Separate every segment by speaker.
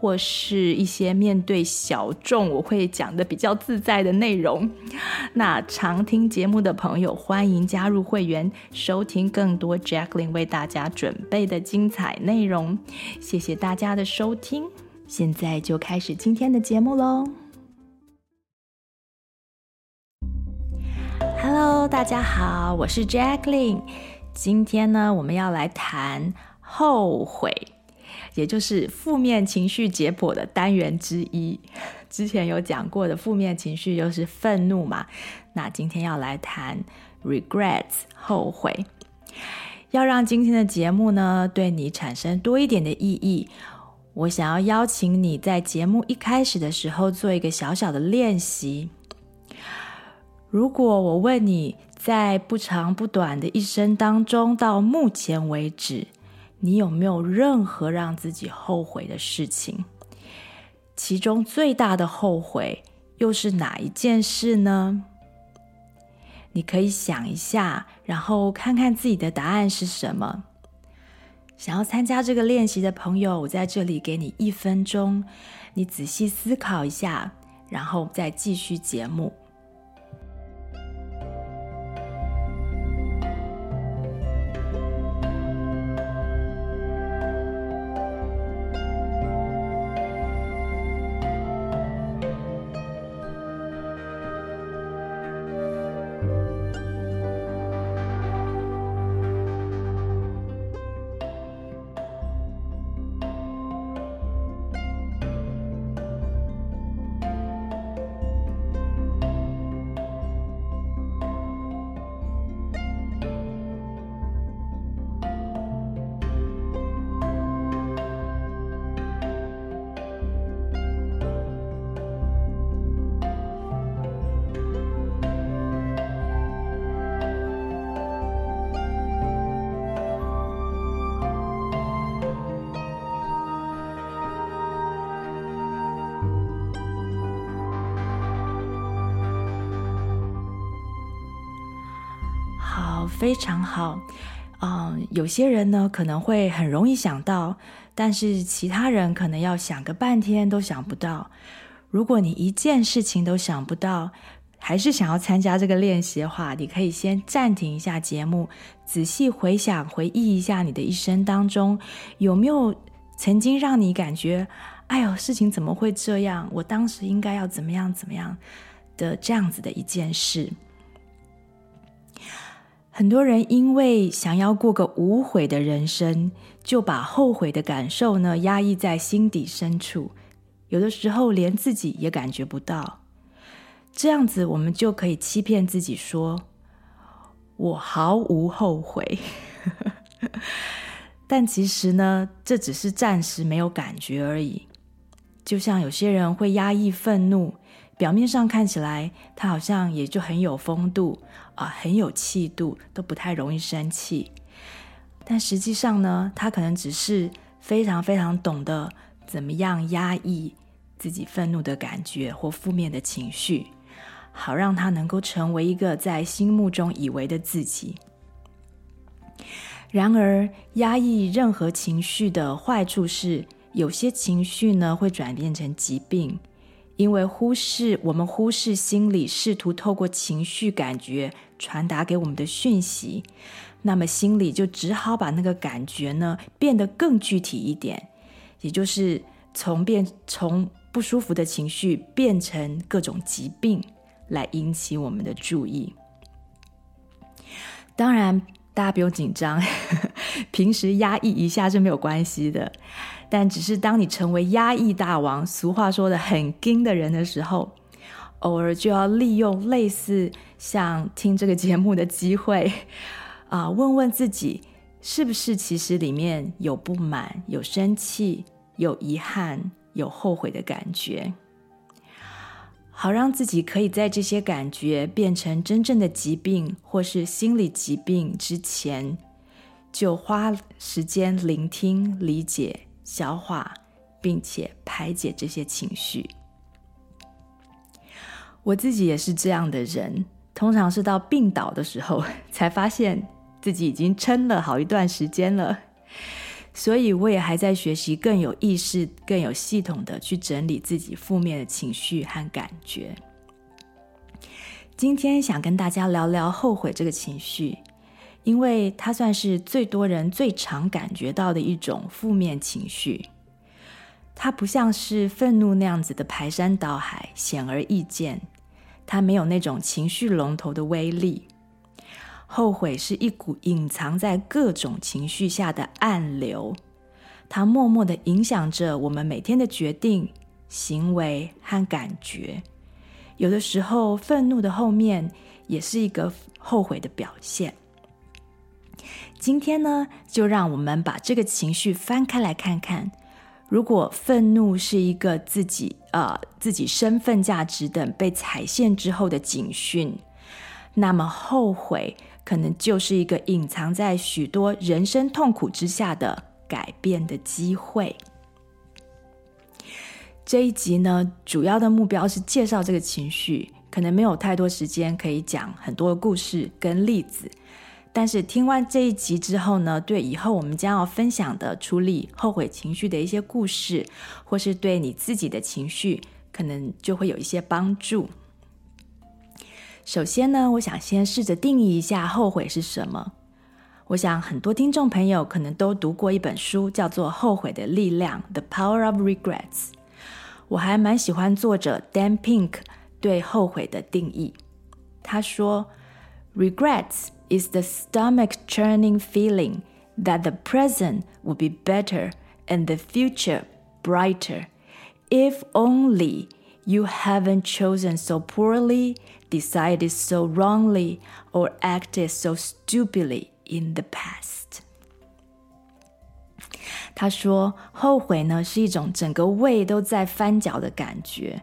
Speaker 1: 或是一些面对小众，我会讲得比较自在的内容。那常听节目的朋友，欢迎加入会员，收听更多 Jacqueline 为大家准备的精彩内容。谢谢大家的收听，现在就开始今天的节目喽。Hello，大家好，我是 Jacqueline。今天呢，我们要来谈后悔。也就是负面情绪解剖的单元之一，之前有讲过的负面情绪就是愤怒嘛。那今天要来谈 regrets 后悔，要让今天的节目呢对你产生多一点的意义。我想要邀请你在节目一开始的时候做一个小小的练习。如果我问你在不长不短的一生当中，到目前为止，你有没有任何让自己后悔的事情？其中最大的后悔又是哪一件事呢？你可以想一下，然后看看自己的答案是什么。想要参加这个练习的朋友，我在这里给你一分钟，你仔细思考一下，然后再继续节目。非常好，嗯，有些人呢可能会很容易想到，但是其他人可能要想个半天都想不到。如果你一件事情都想不到，还是想要参加这个练习的话，你可以先暂停一下节目，仔细回想、回忆一下你的一生当中，有没有曾经让你感觉，哎呦，事情怎么会这样？我当时应该要怎么样、怎么样的这样子的一件事。很多人因为想要过个无悔的人生，就把后悔的感受呢压抑在心底深处，有的时候连自己也感觉不到。这样子，我们就可以欺骗自己说：“我毫无后悔。”但其实呢，这只是暂时没有感觉而已。就像有些人会压抑愤怒。表面上看起来，他好像也就很有风度啊，很有气度，都不太容易生气。但实际上呢，他可能只是非常非常懂得怎么样压抑自己愤怒的感觉或负面的情绪，好让他能够成为一个在心目中以为的自己。然而，压抑任何情绪的坏处是，有些情绪呢会转变成疾病。因为忽视，我们忽视心里试图透过情绪感觉传达给我们的讯息，那么心里就只好把那个感觉呢变得更具体一点，也就是从变从不舒服的情绪变成各种疾病来引起我们的注意。当然，大家不用紧张，平时压抑一下是没有关系的。但只是当你成为压抑大王，俗话说的很硬的人的时候，偶尔就要利用类似像听这个节目的机会，啊，问问自己，是不是其实里面有不满、有生气、有遗憾、有后悔的感觉。好让自己可以在这些感觉变成真正的疾病或是心理疾病之前，就花时间聆听、理解、消化，并且排解这些情绪。我自己也是这样的人，通常是到病倒的时候，才发现自己已经撑了好一段时间了。所以我也还在学习更有意识、更有系统的去整理自己负面的情绪和感觉。今天想跟大家聊聊后悔这个情绪，因为它算是最多人最常感觉到的一种负面情绪。它不像是愤怒那样子的排山倒海、显而易见，它没有那种情绪龙头的威力。后悔是一股隐藏在各种情绪下的暗流，它默默地影响着我们每天的决定、行为和感觉。有的时候，愤怒的后面也是一个后悔的表现。今天呢，就让我们把这个情绪翻开来看看。如果愤怒是一个自己呃自己身份价值等被踩线之后的警讯，那么后悔可能就是一个隐藏在许多人生痛苦之下的改变的机会。这一集呢，主要的目标是介绍这个情绪，可能没有太多时间可以讲很多故事跟例子。但是听完这一集之后呢，对以后我们将要分享的处理后悔情绪的一些故事，或是对你自己的情绪，可能就会有一些帮助。首先呢，我想先试着定义一下后悔是什么。我想很多听众朋友可能都读过一本书，叫做《后悔的力量》（The Power of Regrets）。我还蛮喜欢作者 Dan Pink 对后悔的定义。他说：“Regrets。” is the stomach churning feeling that the present would be better and the future brighter if only you haven't chosen so poorly, decided so wrongly, or acted so stupidly in the past. 他说：“后悔呢，是一种整个胃都在翻搅的感觉。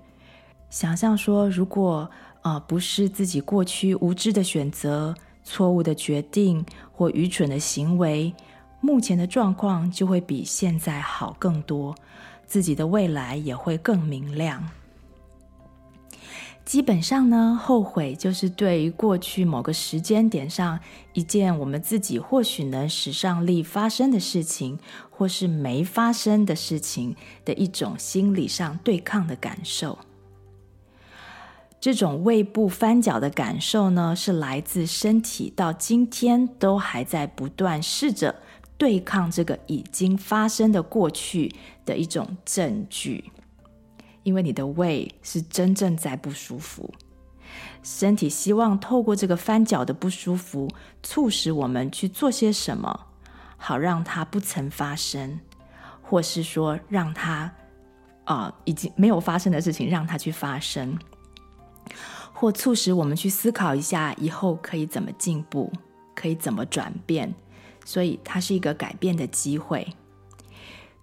Speaker 1: 想象说，如果呃不是自己过去无知的选择。”错误的决定或愚蠢的行为，目前的状况就会比现在好更多，自己的未来也会更明亮。基本上呢，后悔就是对于过去某个时间点上一件我们自己或许能使上力发生的事情，或是没发生的事情的一种心理上对抗的感受。这种胃部翻搅的感受呢，是来自身体到今天都还在不断试着对抗这个已经发生的过去的一种证据。因为你的胃是真正在不舒服，身体希望透过这个翻脚的不舒服，促使我们去做些什么，好让它不曾发生，或是说让它啊、已经没有发生的事情让它去发生。或促使我们去思考一下以后可以怎么进步，可以怎么转变，所以它是一个改变的机会。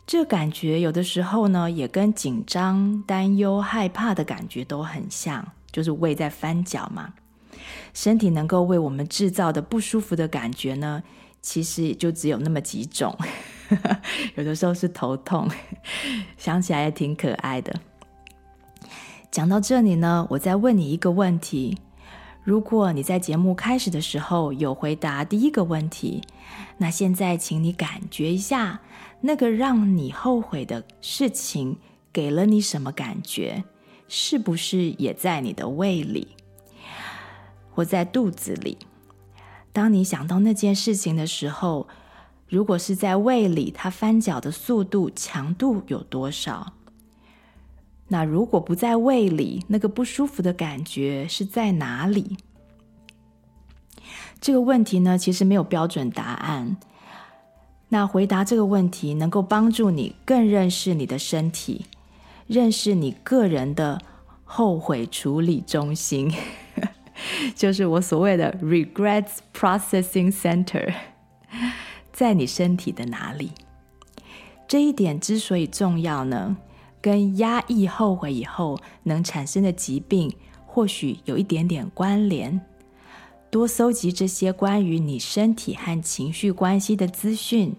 Speaker 1: 这感觉有的时候呢，也跟紧张、担忧、害怕的感觉都很像，就是胃在翻搅嘛。身体能够为我们制造的不舒服的感觉呢，其实也就只有那么几种。有的时候是头痛，想起来也挺可爱的。讲到这里呢，我再问你一个问题：如果你在节目开始的时候有回答第一个问题，那现在请你感觉一下，那个让你后悔的事情给了你什么感觉？是不是也在你的胃里，或在肚子里？当你想到那件事情的时候，如果是在胃里，它翻搅的速度、强度有多少？那如果不在胃里，那个不舒服的感觉是在哪里？这个问题呢，其实没有标准答案。那回答这个问题，能够帮助你更认识你的身体，认识你个人的后悔处理中心，就是我所谓的 Regrets Processing Center，在你身体的哪里？这一点之所以重要呢？跟压抑后悔以后能产生的疾病，或许有一点点关联。多搜集这些关于你身体和情绪关系的资讯，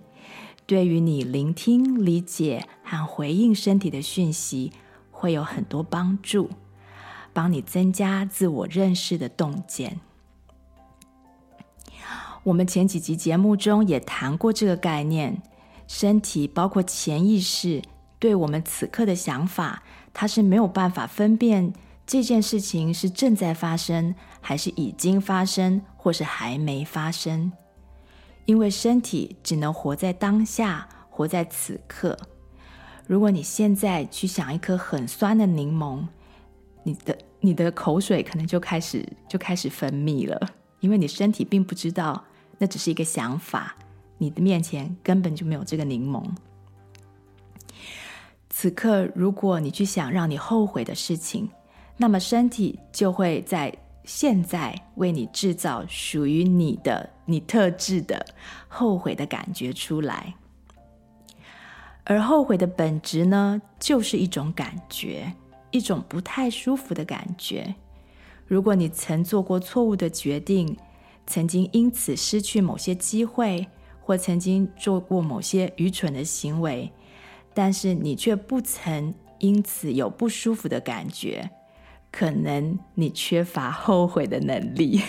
Speaker 1: 对于你聆听、理解和回应身体的讯息，会有很多帮助，帮你增加自我认识的洞见。我们前几集节目中也谈过这个概念，身体包括潜意识对我们此刻的想法，它是没有办法分辨。这件事情是正在发生，还是已经发生，或是还没发生？因为身体只能活在当下，活在此刻。如果你现在去想一颗很酸的柠檬，你的你的口水可能就开始就开始分泌了，因为你身体并不知道那只是一个想法，你的面前根本就没有这个柠檬。此刻，如果你去想让你后悔的事情，那么身体就会在现在为你制造属于你的、你特质的后悔的感觉出来。而后悔的本质呢，就是一种感觉，一种不太舒服的感觉。如果你曾做过错误的决定，曾经因此失去某些机会，或曾经做过某些愚蠢的行为，但是你却不曾因此有不舒服的感觉。可能你缺乏后悔的能力，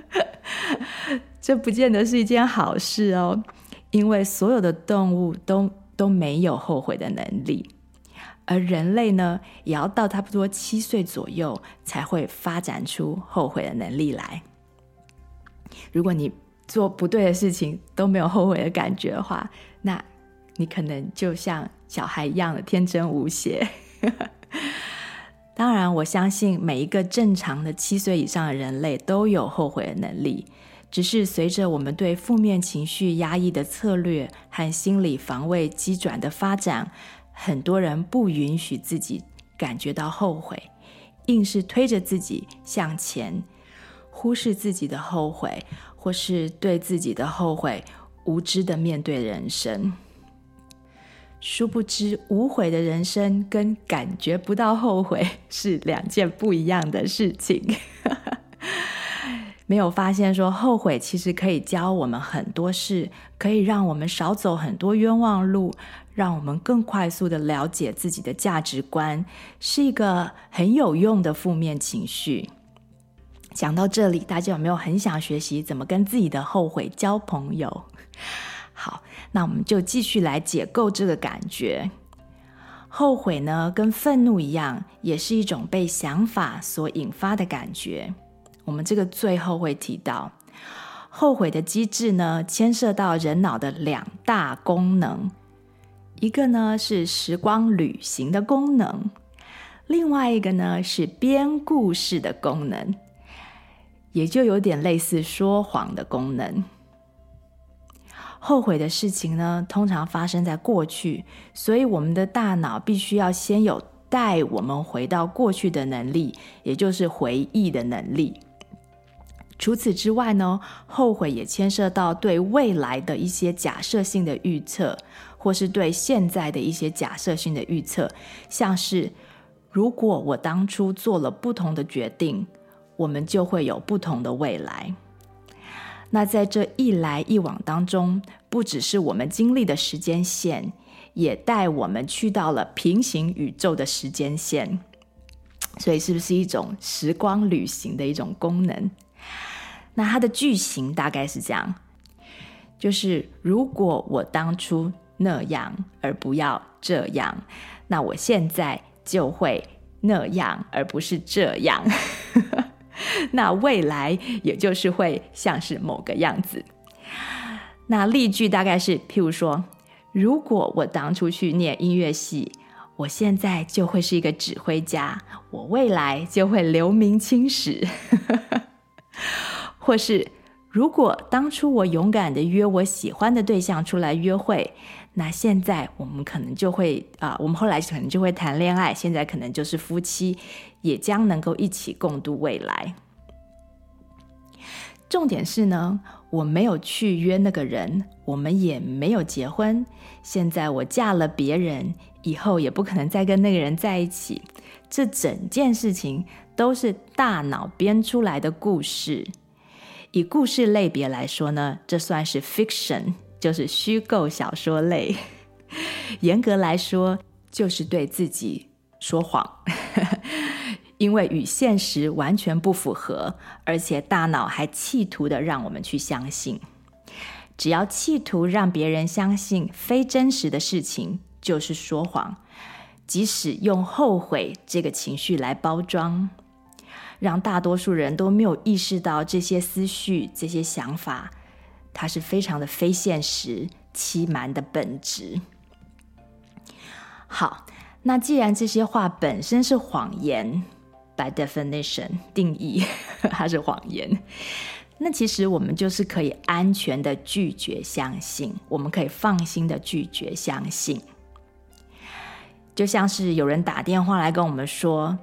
Speaker 1: 这不见得是一件好事哦。因为所有的动物都都没有后悔的能力，而人类呢，也要到差不多七岁左右才会发展出后悔的能力来。如果你做不对的事情都没有后悔的感觉的话，那你可能就像小孩一样的天真无邪。当然，我相信每一个正常的七岁以上的人类都有后悔的能力，只是随着我们对负面情绪压抑的策略和心理防卫机转的发展，很多人不允许自己感觉到后悔，硬是推着自己向前，忽视自己的后悔，或是对自己的后悔无知的面对人生。殊不知，无悔的人生跟感觉不到后悔 是两件不一样的事情。没有发现说，后悔其实可以教我们很多事，可以让我们少走很多冤枉路，让我们更快速的了解自己的价值观，是一个很有用的负面情绪。讲到这里，大家有没有很想学习怎么跟自己的后悔交朋友？好，那我们就继续来解构这个感觉。后悔呢，跟愤怒一样，也是一种被想法所引发的感觉。我们这个最后会提到，后悔的机制呢，牵涉到人脑的两大功能，一个呢是时光旅行的功能，另外一个呢是编故事的功能，也就有点类似说谎的功能。后悔的事情呢，通常发生在过去，所以我们的大脑必须要先有带我们回到过去的能力，也就是回忆的能力。除此之外呢，后悔也牵涉到对未来的一些假设性的预测，或是对现在的一些假设性的预测，像是如果我当初做了不同的决定，我们就会有不同的未来。那在这一来一往当中，不只是我们经历的时间线，也带我们去到了平行宇宙的时间线，所以是不是一种时光旅行的一种功能？那它的句型大概是这样，就是如果我当初那样而不要这样，那我现在就会那样而不是这样。那未来也就是会像是某个样子。那例句大概是，譬如说，如果我当初去念音乐系，我现在就会是一个指挥家，我未来就会留名青史。或是，如果当初我勇敢地约我喜欢的对象出来约会，那现在我们可能就会啊、我们后来可能就会谈恋爱，现在可能就是夫妻，也将能够一起共度未来。重点是呢，我没有去约那个人，我们也没有结婚。现在我嫁了别人，以后也不可能再跟那个人在一起。这整件事情都是大脑编出来的故事。以故事类别来说呢，这算是 fiction，就是虚构小说类。严格来说，就是对自己说谎，因为与现实完全不符合，而且大脑还企图的让我们去相信。只要企图让别人相信非真实的事情，就是说谎。即使用后悔这个情绪来包装，让大多数人都没有意识到这些思绪、这些想法，它是非常的非现实、欺瞒的本质。好，那既然这些话本身是谎言，by definition 定义 它是谎言，那其实我们就是可以安全的拒绝相信，我们可以放心的拒绝相信。就像是有人打电话来跟我们说，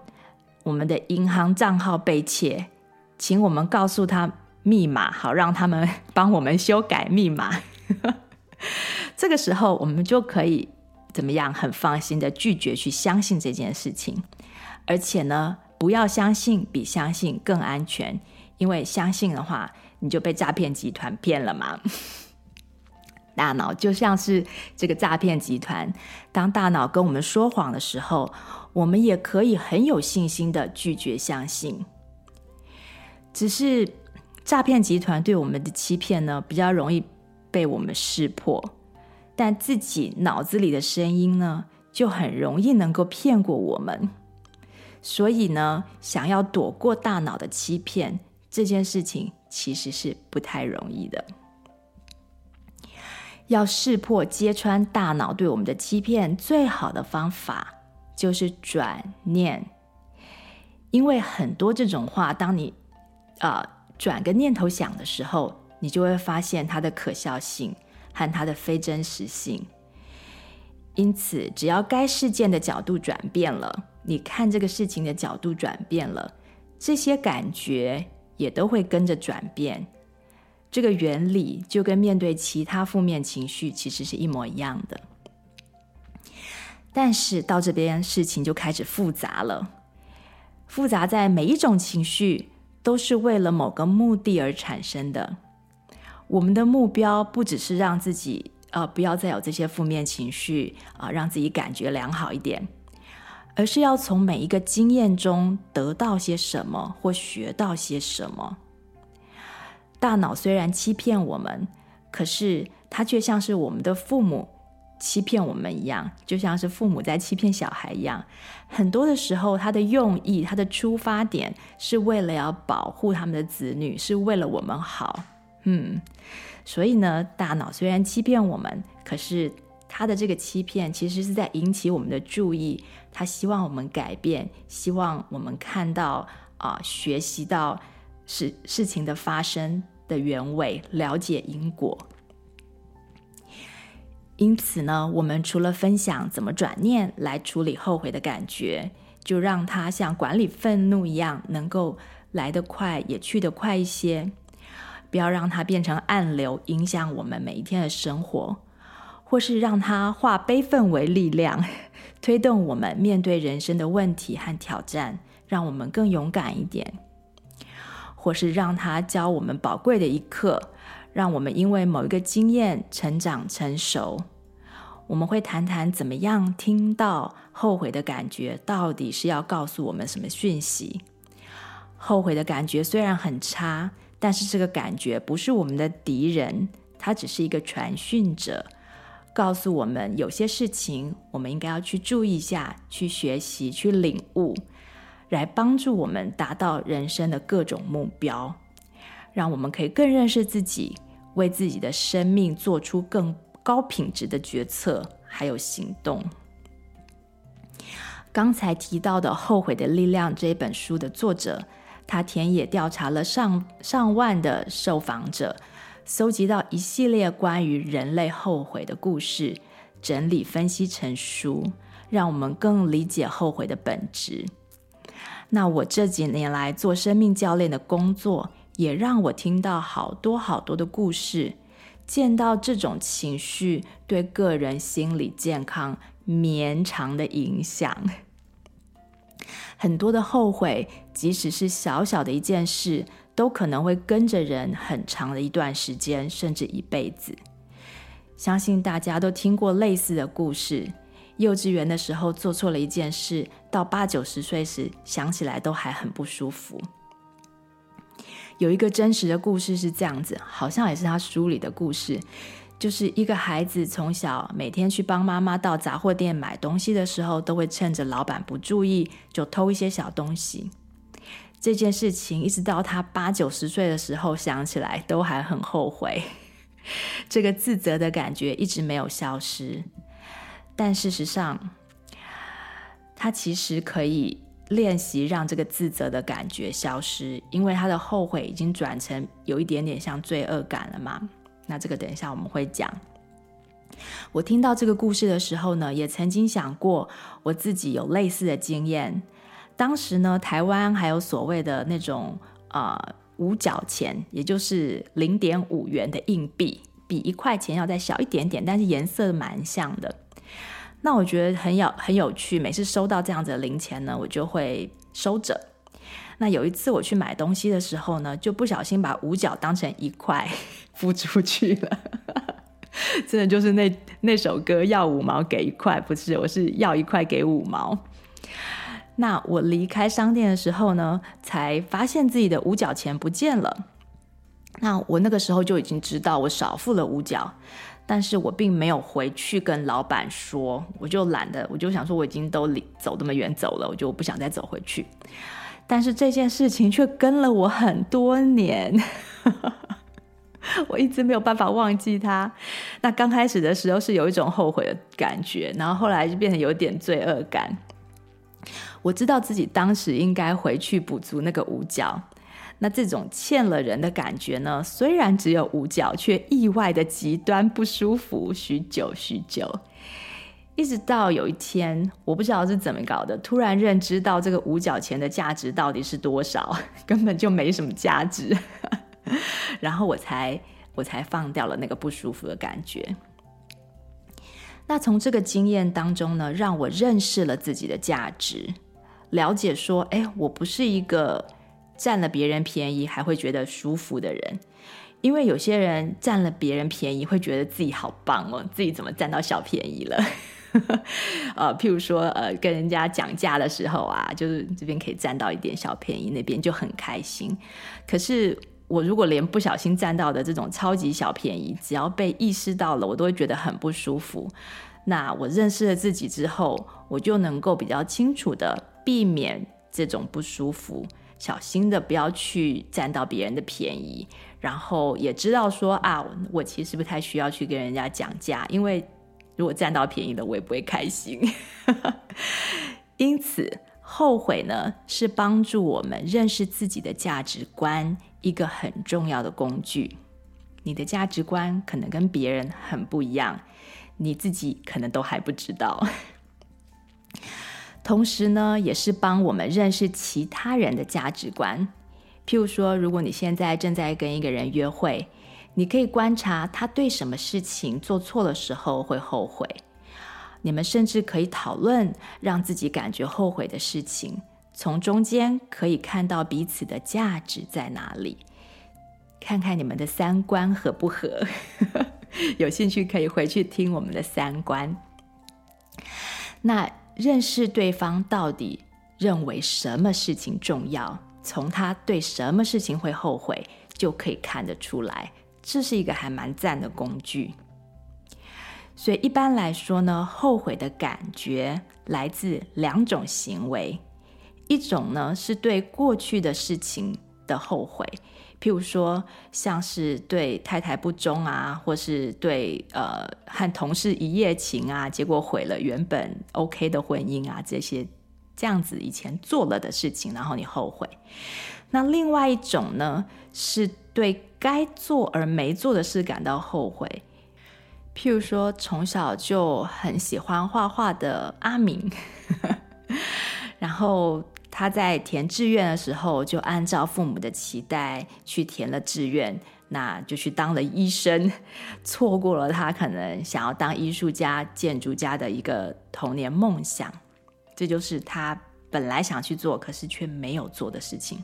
Speaker 1: 我们的银行账号被窃，请我们告诉他密码，好让他们帮我们修改密码。这个时候，我们就可以。怎么样？很放心的拒绝去相信这件事情，而且呢，不要相信比相信更安全，因为相信的话，你就被诈骗集团骗了嘛。大脑就像是这个诈骗集团，当大脑跟我们说谎的时候，我们也可以很有信心的拒绝相信。只是诈骗集团对我们的欺骗呢，比较容易被我们识破。但自己脑子里的声音呢，就很容易能够骗过我们。所以呢，想要躲过大脑的欺骗，这件事情其实是不太容易的。要识破、揭穿大脑对我们的欺骗，最好的方法就是转念。因为很多这种话，当你啊、转个念头想的时候，你就会发现它的可笑性。和它的非真实性，因此，只要该事件的角度转变了，你看这个事情的角度转变了，这些感觉也都会跟着转变。这个原理就跟面对其他负面情绪其实是一模一样的。但是到这边事情就开始复杂了，复杂在每一种情绪都是为了某个目的而产生的。我们的目标不只是让自己呃不要再有这些负面情绪啊，让自己感觉良好一点，而是要从每一个经验中得到些什么或学到些什么。大脑虽然欺骗我们，可是它却像是我们的父母欺骗我们一样，就像是父母在欺骗小孩一样。很多的时候，他的用意、他的出发点是为了要保护他们的子女，是为了我们好。嗯，所以呢，大脑虽然欺骗我们，可是他的这个欺骗其实是在引起我们的注意，他希望我们改变，希望我们看到啊、学习到事事情的发生的原委，了解因果。因此呢，我们除了分享怎么转念来处理后悔的感觉，就让它像管理愤怒一样，能够来得快，也去得快一些。不要让它变成暗流，影响我们每一天的生活，或是让它化悲愤为力量，推动我们面对人生的问题和挑战，让我们更勇敢一点；或是让它教我们宝贵的一课，让我们因为某一个经验成长成熟。我们会谈谈怎么样听到后悔的感觉，到底是要告诉我们什么讯息？后悔的感觉虽然很差。但是这个感觉不是我们的敌人，它只是一个传讯者，告诉我们有些事情我们应该要去注意一下，去学习，去领悟，来帮助我们达到人生的各种目标，让我们可以更认识自己，为自己的生命做出更高品质的决策，还有行动。刚才提到的《后悔的力量》这本书的作者。他田野调查了上上万的受访者，搜集到一系列关于人类后悔的故事，整理分析成书，让我们更理解后悔的本质。那我这几年来做生命教练的工作，也让我听到好多好多的故事，见到这种情绪对个人心理健康绵长的影响。很多的后悔，即使是小小的一件事，都可能会跟着人很长的一段时间，甚至一辈子。相信大家都听过类似的故事。幼稚园的时候做错了一件事，到八九十岁时想起来都还很不舒服。有一个真实的故事是这样子，好像也是他书里的故事，就是一个孩子从小每天去帮妈妈到杂货店买东西的时候，都会趁着老板不注意就偷一些小东西。这件事情一直到他八九十岁的时候想起来都还很后悔，这个自责的感觉一直没有消失。但事实上，他其实可以练习让这个自责的感觉消失，因为他的后悔已经转成有一点点像罪恶感了嘛。那这个等一下我们会讲。我听到这个故事的时候呢，也曾经想过我自己有类似的经验。当时呢，台湾还有所谓的那种啊、呃、五角钱，也就是零点五元的硬币，比一块钱要再小一点点，但是颜色蛮像的。那我觉得很有很有趣，每次收到这样子的零钱呢，我就会收着。那有一次我去买东西的时候呢，就不小心把五角当成一块 付出去了。真的就是那那首歌要五毛给一块，不是，我是要一块给五毛。那我离开商店的时候呢，才发现自己的五角钱不见了。那我那个时候就已经知道我少付了五角。但是我并没有回去跟老板说，我就懒得，我就想说我已经都走那么远走了，我就不想再走回去。但是这件事情却跟了我很多年，我一直没有办法忘记它。那刚开始的时候是有一种后悔的感觉，然后后来就变成有点罪恶感。我知道自己当时应该回去补足那个五角。那这种欠了人的感觉呢，虽然只有五角，却意外的极端不舒服，许久许久，一直到有一天，我不知道是怎么搞的，突然认知到这个五角钱的价值到底是多少，根本就没什么价值，然后我才我才放掉了那个不舒服的感觉。那从这个经验当中呢，让我认识了自己的价值，了解说，哎，我不是一个。占了别人便宜还会觉得舒服的人，因为有些人占了别人便宜会觉得自己好棒哦，自己怎么占到小便宜了？呃，譬如说，呃，跟人家讲价的时候啊，就是这边可以占到一点小便宜，那边就很开心。可是我如果连不小心占到的这种超级小便宜，只要被意识到了，我都会觉得很不舒服。那我认识了自己之后，我就能够比较清楚地避免这种不舒服。小心的不要去占到别人的便宜，然后也知道说啊，我其实不太需要去跟人家讲价，因为如果占到便宜了，我也不会开心。因此，后悔呢是帮助我们认识自己的价值观一个很重要的工具。你的价值观可能跟别人很不一样，你自己可能都还不知道。同时呢，也是帮我们认识其他人的价值观。譬如说，如果你现在正在跟一个人约会，你可以观察他对什么事情做错的时候会后悔。你们甚至可以讨论让自己感觉后悔的事情，从中间可以看到彼此的价值在哪里，看看你们的三观合不合。有兴趣可以回去听我们的三观。那。认识对方到底认为什么事情重要，从他对什么事情会后悔就可以看得出来，这是一个还蛮赞的工具。所以一般来说呢，后悔的感觉来自两种行为，一种呢是对过去的事情的后悔。譬如说，像是对太太不忠啊，或是对呃和同事一夜情啊，结果毁了原本 OK 的婚姻啊，这些这样子以前做了的事情，然后你后悔。那另外一种呢，是对该做而没做的事感到后悔。譬如说，从小就很喜欢画画的阿明，然后。他在填志愿的时候，就按照父母的期待去填了志愿，那就去当了医生，错过了他可能想要当艺术家、建筑家的一个童年梦想。这就是他本来想去做，可是却没有做的事情。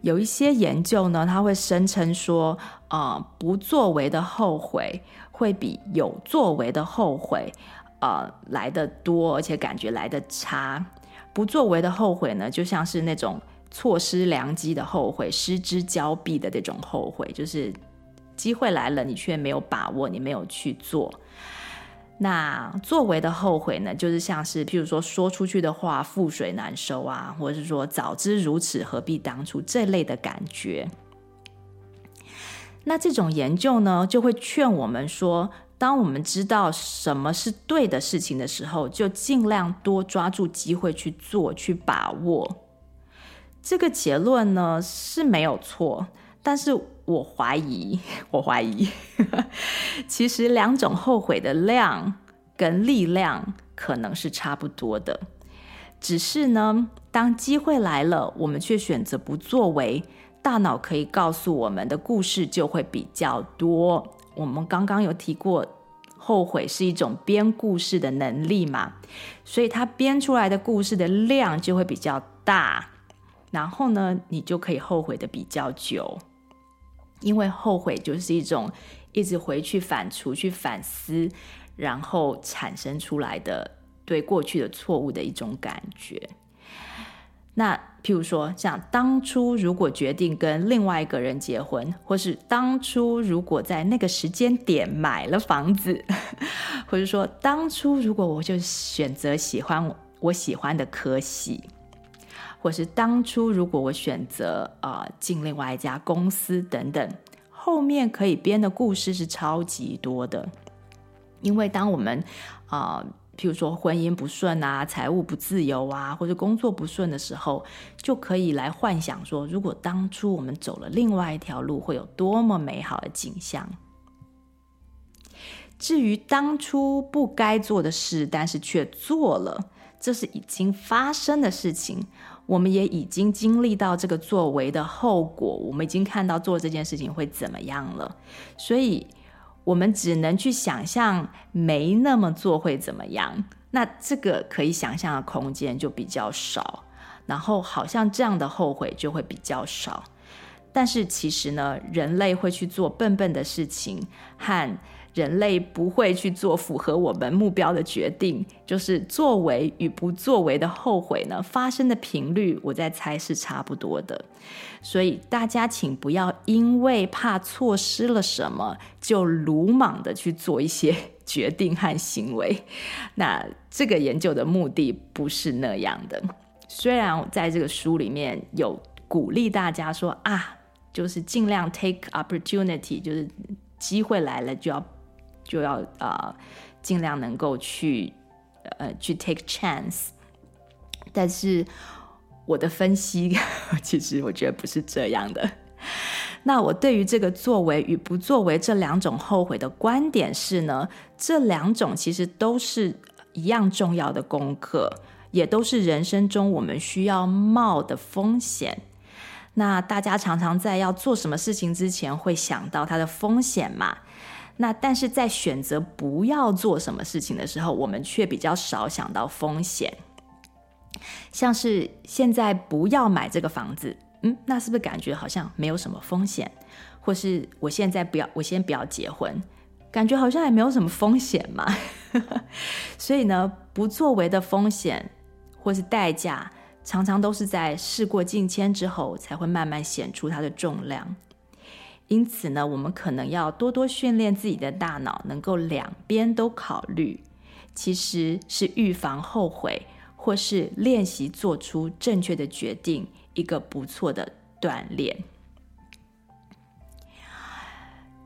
Speaker 1: 有一些研究呢，他会声称说，呃，不作为的后悔会比有作为的后悔，呃，来得多，而且感觉来得差。不作为的后悔呢，就像是那种错失良机的后悔，失之交臂的那种后悔，就是机会来了，你却没有把握，你没有去做。那作为的后悔呢，就是像是譬如说说出去的话覆水难收啊，或者是说早知如此何必当初这类的感觉。那这种研究呢，就会劝我们说，当我们知道什么是对的事情的时候，就尽量多抓住机会去做，去把握。这个结论呢，是没有错。但是我怀疑，我怀疑，其实两种后悔的量跟力量可能是差不多的，只是呢，当机会来了，我们却选择不作为，大脑可以告诉我们的故事就会比较多。我们刚刚有提过，后悔是一种编故事的能力嘛，所以它编出来的故事的量就会比较大，然后呢，你就可以后悔的比较久。因为后悔就是一种一直回去反刍、去反思，然后产生出来的对过去的错误的一种感觉。那譬如说，像当初如果决定跟另外一个人结婚，或是当初如果在那个时间点买了房子，或者说当初如果我就选择喜欢我喜欢的科系。或是当初如果我选择啊进另外一家公司等等，后面可以编的故事是超级多的。因为当我们啊，譬如说婚姻不顺啊、财务不自由啊，或者工作不顺的时候，就可以来幻想说，如果当初我们走了另外一条路，会有多么美好的景象。至于当初不该做的事，但是却做了，这是已经发生的事情。我们也已经经历到这个作为的后果，我们已经看到做这件事情会怎么样了，所以我们只能去想象没那么做会怎么样。那这个可以想象的空间就比较少，然后好像这样的后悔就会比较少。但是其实呢，人类会去做笨笨的事情和。人类不会去做符合我们目标的决定，就是作为与不作为的后悔呢，发生的频率，我在猜是差不多的。所以大家请不要因为怕错失了什么，就鲁莽的去做一些决定和行为。那这个研究的目的不是那样的。虽然在这个书里面有鼓励大家说啊，就是尽量 take opportunity，就是机会来了就要。就要啊、呃，尽量能够去呃去 take chance，但是我的分析 其实我觉得不是这样的。那我对于这个作为与不作为这两种后悔的观点是呢，这两种其实都是一样重要的功课，也都是人生中我们需要冒的风险。那大家常常在要做什么事情之前会想到它的风险嘛？那但是在选择不要做什么事情的时候，我们却比较少想到风险。像是现在不要买这个房子，嗯，那是不是感觉好像没有什么风险？或是我现在不要，我先不要结婚，感觉好像也没有什么风险嘛。所以呢，不作为的风险或是代价，常常都是在事过境迁之后，才会慢慢显出它的重量。因此呢，我们可能要多多训练自己的大脑，能够两边都考虑，其实是预防后悔，或是练习做出正确的决定，一个不错的锻炼。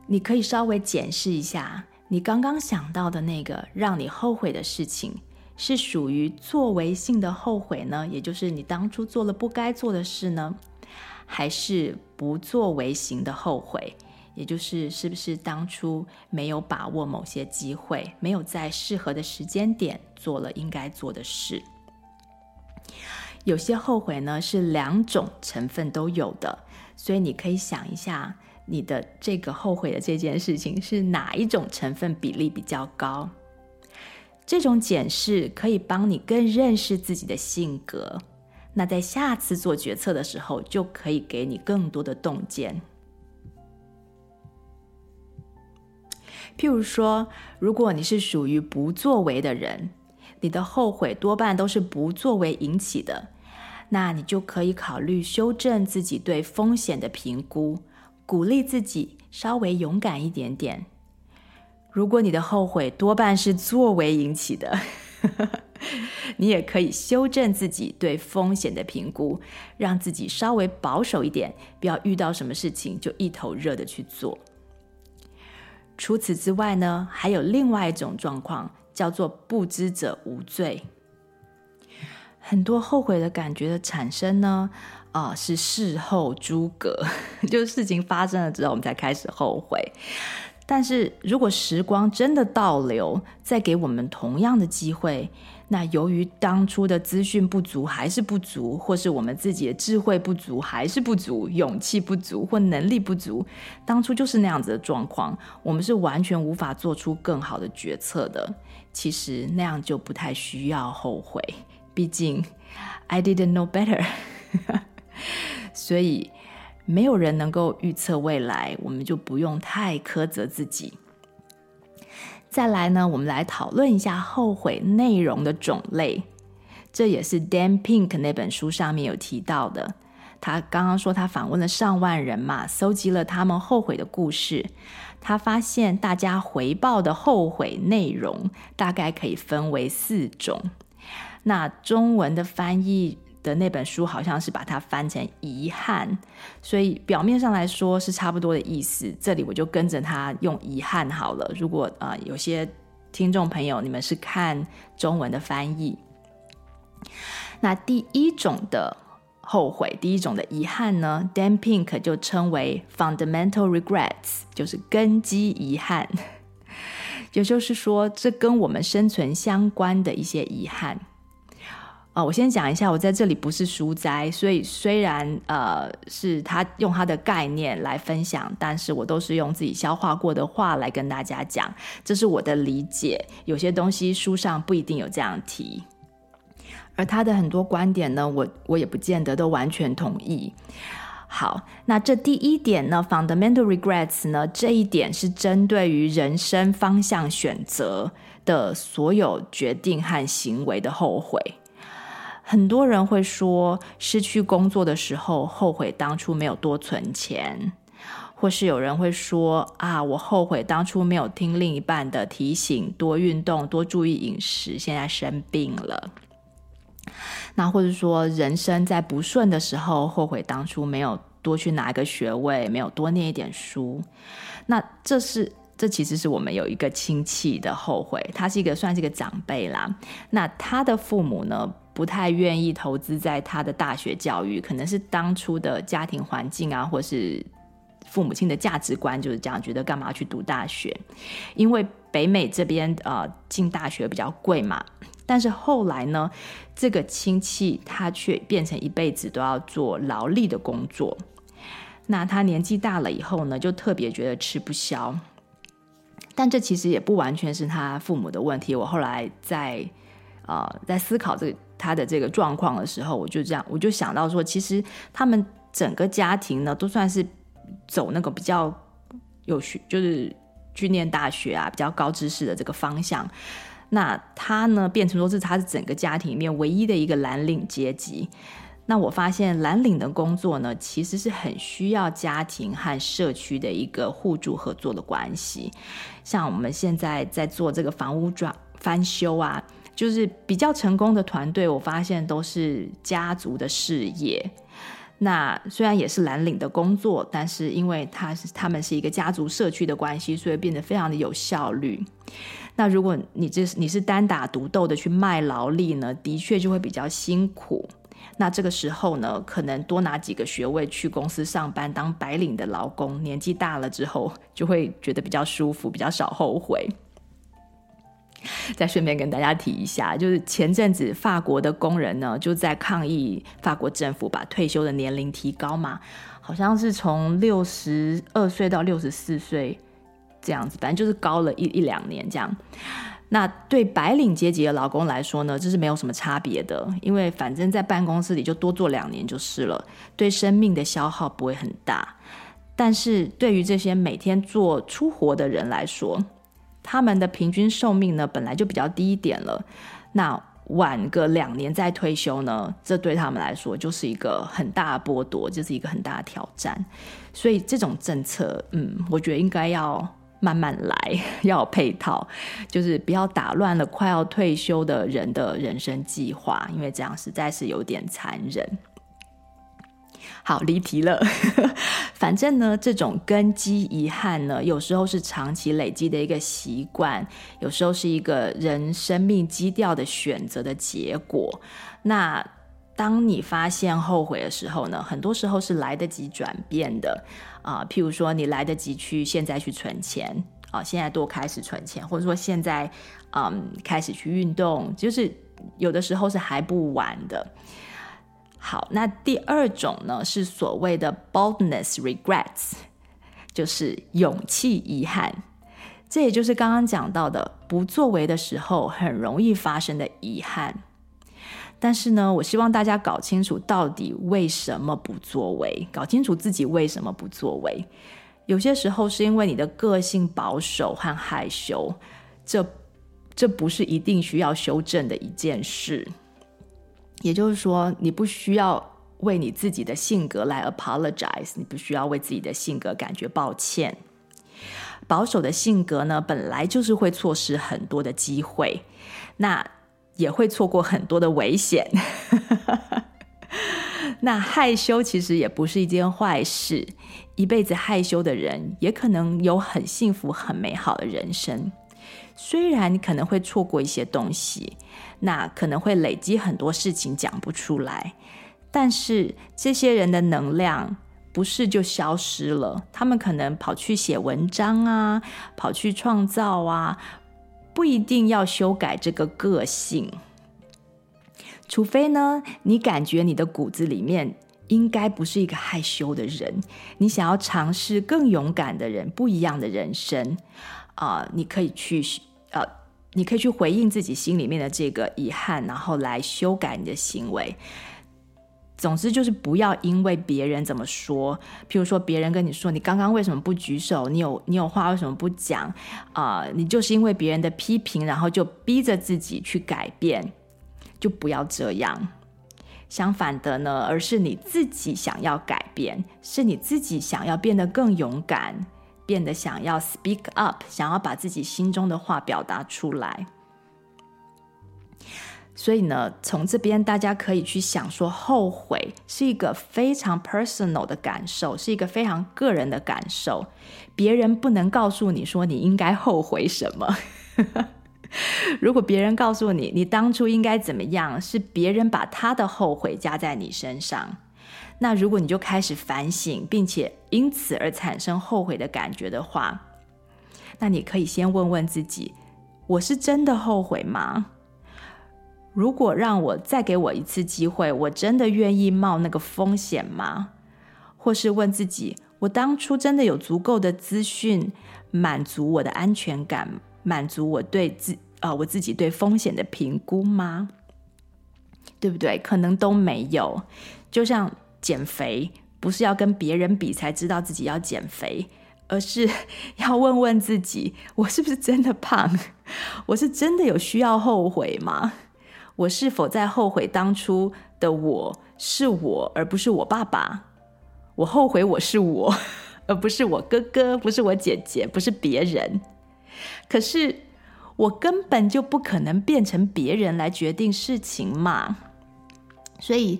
Speaker 1: 你可以稍微检视一下，你刚刚想到的那个让你后悔的事情，是属于作为性的后悔呢？也就是你当初做了不该做的事呢？还是不作为型的后悔，也就是是不是当初没有把握某些机会，没有在适合的时间点做了应该做的事。有些后悔呢，是两种成分都有的，所以你可以想一下，你的这个后悔的这件事情是哪一种成分比例比较高。这种检视可以帮你更认识自己的性格，那在下次做决策的时候，就可以给你更多的洞见。譬如说，如果你是属于不作为的人，你的后悔多半都是不作为引起的，那你就可以考虑修正自己对风险的评估，鼓励自己稍微勇敢一点点。如果你的后悔多半是作为引起的，你也可以修正自己对风险的评估，让自己稍微保守一点，不要遇到什么事情就一头热的去做。除此之外呢，还有另外一种状况，叫做不知者无罪。很多后悔的感觉的产生呢，啊、是事后诸葛，就是事情发生了之后，我们才开始后悔。但是如果时光真的倒流，再给我们同样的机会，那由于当初的资讯不足还是不足，或是我们自己的智慧不足还是不足，勇气不足或能力不足，当初就是那样子的状况，我们是完全无法做出更好的决策的。其实那样就不太需要后悔，毕竟 I didn't know better，所以。没有人能够预测未来，我们就不用太苛责自己。再来呢，我们来讨论一下后悔内容的种类。这也是 Dan Pink 那本书上面有提到的。他刚刚说他访问了上万人嘛，搜集了他们后悔的故事。他发现大家回报的后悔内容大概可以分为四种。那中文的翻译。的那本书好像是把它翻成遗憾，所以表面上来说是差不多的意思。这里我就跟着他用遗憾好了。如果啊、呃、有些听众朋友你们是看中文的翻译，那第一种的后悔，第一种的遗憾呢，Dan Pink 就称为 fundamental regrets，就是根基遗憾，也就是说这跟我们生存相关的一些遗憾。啊，我先讲一下，我在这里不是书斋，所以虽然呃是他用他的概念来分享，但是我都是用自己消化过的话来跟大家讲，这是我的理解。有些东西书上不一定有这样提，而他的很多观点呢，我我也不见得都完全同意。好，那这第一点呢，fundamental regrets 呢，这一点是针对于人生方向选择的所有决定和行为的后悔。很多人会说，失去工作的时候后悔当初没有多存钱，或是有人会说啊，我后悔当初没有听另一半的提醒，多运动，多注意饮食，现在生病了。那或者说，人生在不顺的时候后悔当初没有多去拿一个学位，没有多念一点书。那这是这其实是我们有一个亲戚的后悔，他是一个算是一个长辈啦。那他的父母呢？不太愿意投资在他的大学教育，可能是当初的家庭环境啊，或是父母亲的价值观就是这样，觉得干嘛去读大学？因为北美这边呃进大学比较贵嘛。但是后来呢，这个亲戚他却变成一辈子都要做劳力的工作。那他年纪大了以后呢，就特别觉得吃不消。但这其实也不完全是他父母的问题。我后来在呃在思考这个。他的这个状况的时候，我就这样，我就想到说，其实他们整个家庭呢，都算是走那个比较有学，就是去念大学啊，比较高知识的这个方向。那他呢，变成说是他是整个家庭里面唯一的一个蓝领阶级。那我发现蓝领的工作呢，其实是很需要家庭和社区的一个互助合作的关系。像我们现在在做这个房屋转翻修啊。就是比较成功的团队，我发现都是家族的事业。那虽然也是蓝领的工作，但是因为他是他们是一个家族社区的关系，所以变得非常的有效率。那如果你这是你是单打独斗的去卖劳力呢，的确就会比较辛苦。那这个时候呢，可能多拿几个学位去公司上班当白领的劳工，年纪大了之后就会觉得比较舒服，比较少后悔。再顺便跟大家提一下，就是前阵子法国的工人呢，就在抗议法国政府把退休的年龄提高嘛。好像是从六十二岁到六十四岁这样子，反正就是高了一一两年这样。那对白领阶级的劳工来说呢，这是没有什么差别的，因为反正在办公室里就多做两年就是了，对生命的消耗不会很大。但是对于这些每天做粗活的人来说，他们的平均寿命呢本来就比较低一点了，那晚个两年再退休呢，这对他们来说就是一个很大的剥夺，就是一个很大的挑战。所以这种政策，嗯，我觉得应该要。慢慢来，要有配套，就是不要打乱了快要退休的人的人生计划，因为这样实在是有点残忍。好，离题了。反正呢，这种根基遗憾呢，有时候是长期累积的一个习惯，有时候是一个人生命基调的选择的结果。那当你发现后悔的时候呢，很多时候是来得及转变的。啊、譬如说，你来得及去现在去存钱啊、呃，现在多开始存钱，或者说现在嗯开始去运动，就是有的时候是还不晚的。好，那第二种呢是所谓的 boldness regrets，就是勇气遗憾，这也就是刚刚讲到的不作为的时候很容易发生的遗憾。但是呢，我希望大家搞清楚到底为什么不作为，搞清楚自己为什么不作为。有些时候是因为你的个性保守和害羞，这这不是一定需要修正的一件事。也就是说，你不需要为你自己的性格来 apologize，你不需要为自己的性格感觉抱歉。保守的性格呢，本来就是会错失很多的机会。那也会错过很多的危险。那害羞其实也不是一件坏事，一辈子害羞的人也可能有很幸福、很美好的人生。虽然你可能会错过一些东西，那可能会累积很多事情讲不出来，但是这些人的能量不是就消失了，他们可能跑去写文章啊，跑去创造啊。不一定要修改这个个性，除非呢，你感觉你的骨子里面应该不是一个害羞的人，你想要尝试更勇敢的人，不一样的人生啊，你可以去呃，你可以去回应自己心里面的这个遗憾，然后来修改你的行为。总之就是不要因为别人怎么说，譬如说别人跟你说，你刚刚为什么不举手？你有你有话为什么不讲？啊、你就是因为别人的批评，然后就逼着自己去改变，就不要这样。相反的呢，而是你自己想要改变，是你自己想要变得更勇敢，变得想要 speak up，想要把自己心中的话表达出来。所以呢，从这边大家可以去想说，后悔是一个非常 personal 的感受，是一个非常个人的感受。别人不能告诉你说你应该后悔什么。如果别人告诉你你当初应该怎么样，是别人把他的后悔加在你身上。那如果你就开始反省，并且因此而产生后悔的感觉的话，那你可以先问问自己：我是真的后悔吗？如果让我再给我一次机会，我真的愿意冒那个风险吗？或是问自己，我当初真的有足够的资讯满足我的安全感，满足我对自呃我自己对风险的评估吗？对不对？可能都没有。就像减肥，不是要跟别人比才知道自己要减肥，而是 要问问自己，我是不是真的胖？我是真的有需要后悔吗？我是否在后悔当初的我是我，而不是我爸爸？我后悔我是我，而不是我哥哥，不是我姐姐，不是别人。可是我根本就不可能变成别人来决定事情嘛。所以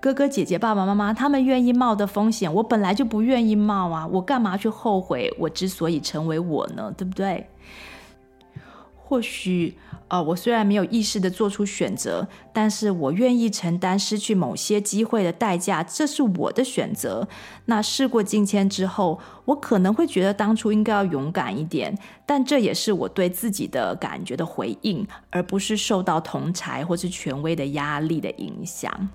Speaker 1: 哥哥姐姐、爸爸妈妈他们愿意冒的风险，我本来就不愿意冒啊！我干嘛去后悔我之所以成为我呢？对不对？或许，呃，我虽然没有意识地做出选择，但是我愿意承担失去某些机会的代价，这是我的选择。那事过境迁之后，我可能会觉得当初应该要勇敢一点，但这也是我对自己的感觉的回应，而不是受到同侪或是权威的压力的影响。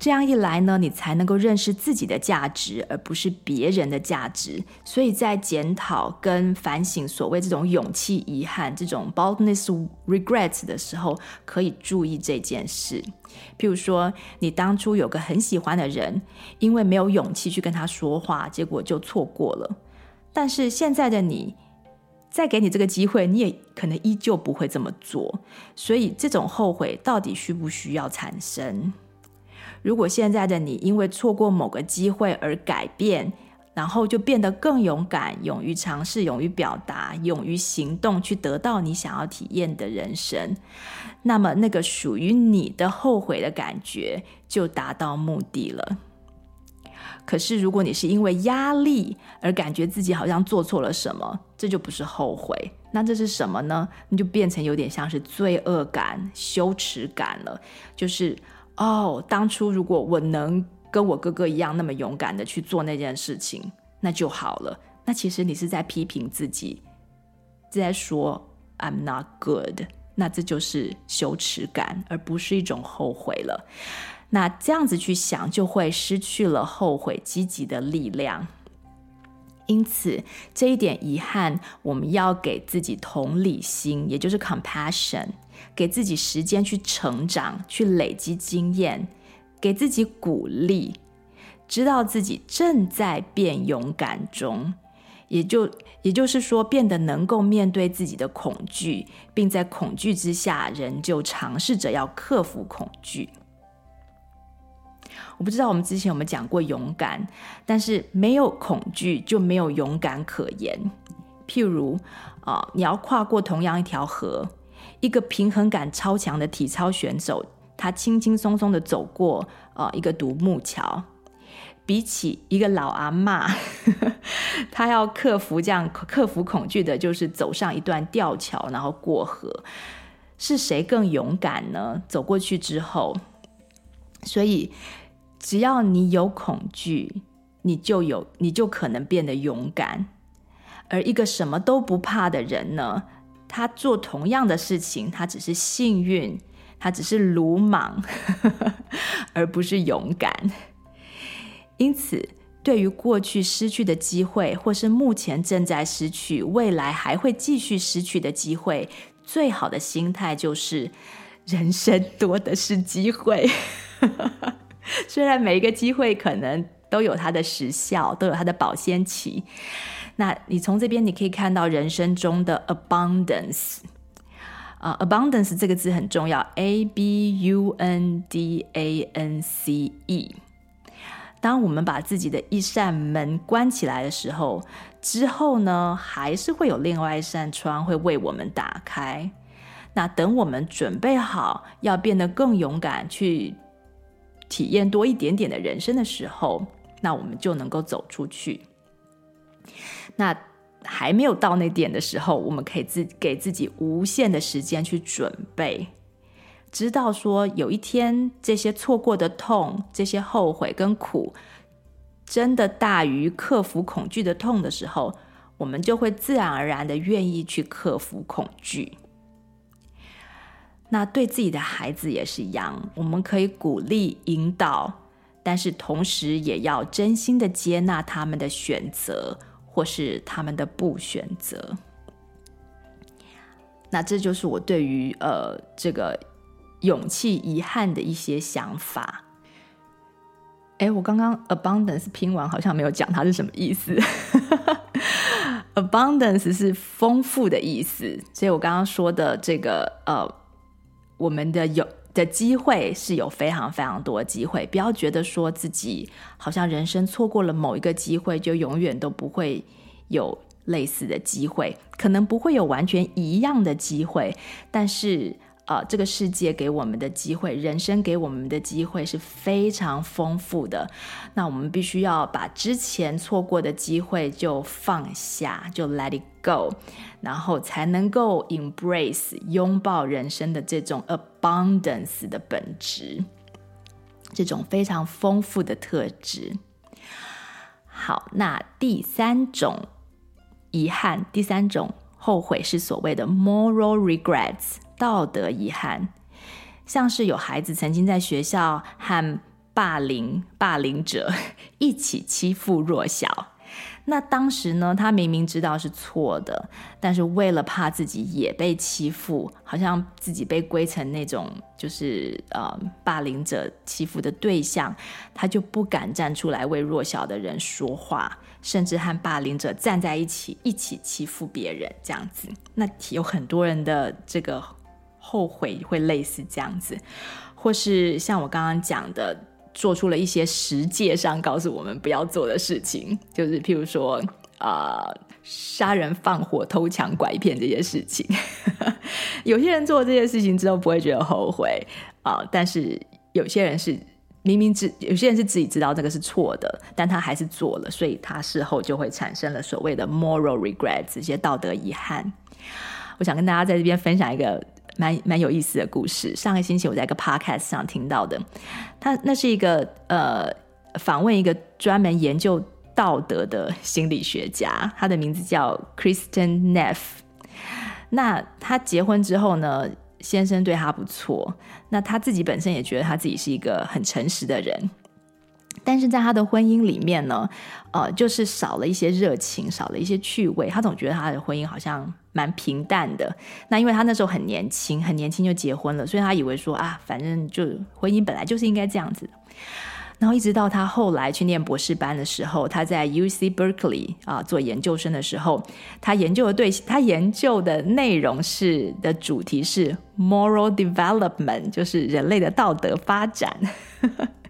Speaker 1: 这样一来呢，你才能够认识自己的价值，而不是别人的价值。所以在检讨跟反省所谓这种勇气、遗憾、这种 boldness、regrets 的时候，可以注意这件事。譬如说，你当初有个很喜欢的人，因为没有勇气去跟他说话，结果就错过了。但是现在的你，再给你这个机会，你也可能依旧不会这么做。所以，这种后悔到底需不需要产生？如果现在的你因为错过某个机会而改变，然后就变得更勇敢，勇于尝试，勇于表达，勇于行动，去得到你想要体验的人生，那么那个属于你的后悔的感觉就达到目的了。可是如果你是因为压力而感觉自己好像做错了什么，这就不是后悔，那这是什么呢？你就变成有点像是罪恶感、羞耻感了，就是。哦，当初如果我能跟我哥哥一样那么勇敢的去做那件事情，那就好了。那其实你是在批评自己，在说 I'm not good。那这就是羞耻感，而不是一种后悔了。那这样子去想，就会失去了后悔积极的力量。因此，这一点遗憾，我们要给自己同理心，也就是 compassion。给自己时间去成长，去累积经验，给自己鼓励，知道自己正在变勇敢中，也就也就是说，变得能够面对自己的恐惧，并在恐惧之下，仍旧尝试着要克服恐惧。我不知道我们之前有没有讲过勇敢，但是没有恐惧就没有勇敢可言。譬如啊，你要跨过同样一条河。一个平衡感超强的体操选手，他轻轻松松地走过呃一个独木桥，比起一个老阿妈，他要克服这样克服恐惧的，就是走上一段吊桥，然后过河，是谁更勇敢呢？走过去之后，所以只要你有恐惧，你就有你就可能变得勇敢，而一个什么都不怕的人呢？他做同样的事情，他只是幸运，他只是鲁莽，而不是勇敢。因此，对于过去失去的机会，或是目前正在失去、未来还会继续失去的机会，最好的心态就是：人生多的是机会。虽然每一个机会可能都有它的时效，都有它的保鲜期。那你从这边你可以看到人生中的 abundance 啊，abundance 这个字很重要，a b u n d a n c e。当我们把自己的一扇门关起来的时候，之后呢，还是会有另外一扇窗会为我们打开。那等我们准备好要变得更勇敢，去体验多一点点的人生的时候，那我们就能够走出去。那还没有到那点的时候，我们可以自给自己无限的时间去准备，知道说有一天这些错过的痛、这些后悔跟苦，真的大于克服恐惧的痛的时候，我们就会自然而然的愿意去克服恐惧。那对自己的孩子也是一样，我们可以鼓励引导，但是同时也要真心的接纳他们的选择。或是他们的不选择，那这就是我对于呃这个勇气、遗憾的一些想法。哎，我刚刚 abundance 拼完好像没有讲它是什么意思。abundance 是丰富的意思，所以我刚刚说的这个呃，我们的有。的机会是有非常非常多机会，不要觉得说自己好像人生错过了某一个机会，就永远都不会有类似的机会，可能不会有完全一样的机会，但是。呃，这个世界给我们的机会，人生给我们的机会是非常丰富的。那我们必须要把之前错过的机会就放下，就 let it go，然后才能够 embrace 拥抱人生的这种 abundance 的本质，这种非常丰富的特质。好，那第三种遗憾，第三种后悔是所谓的 moral regrets。道德遗憾，像是有孩子曾经在学校和霸凌霸凌者 一起欺负弱小。那当时呢，他明明知道是错的，但是为了怕自己也被欺负，好像自己被归成那种就是呃霸凌者欺负的对象，他就不敢站出来为弱小的人说话，甚至和霸凌者站在一起，一起欺负别人这样子。那有很多人的这个后悔会类似这样子，或是像我刚刚讲的。做出了一些实际上告诉我们不要做的事情，就是譬如说，啊、呃，杀人放火、偷抢拐骗这些事情。有些人做这些事情之后不会觉得后悔啊、但是有些人是明明知，有些人是自己知道这个是错的，但他还是做了，所以他事后就会产生了所谓的 moral regret 这些道德遗憾。我想跟大家在这边分享一个。蛮蛮有意思的故事。上个星期我在一个 podcast 上听到的，他那是一个呃访问一个专门研究道德的心理学家，他的名字叫 Kristin Neff。那他结婚之后呢，先生对他不错，那他自己本身也觉得他自己是一个很诚实的人。但是在他的婚姻里面呢，呃，就是少了一些热情，少了一些趣味。他总觉得他的婚姻好像蛮平淡的。那因为他那时候很年轻，很年轻就结婚了，所以他以为说啊，反正就婚姻本来就是应该这样子。然后一直到他后来去念博士班的时候，他在 UC Berkeley 啊做研究生的时候，他研究的对，他研究的内容是的主题是 moral development，就是人类的道德发展。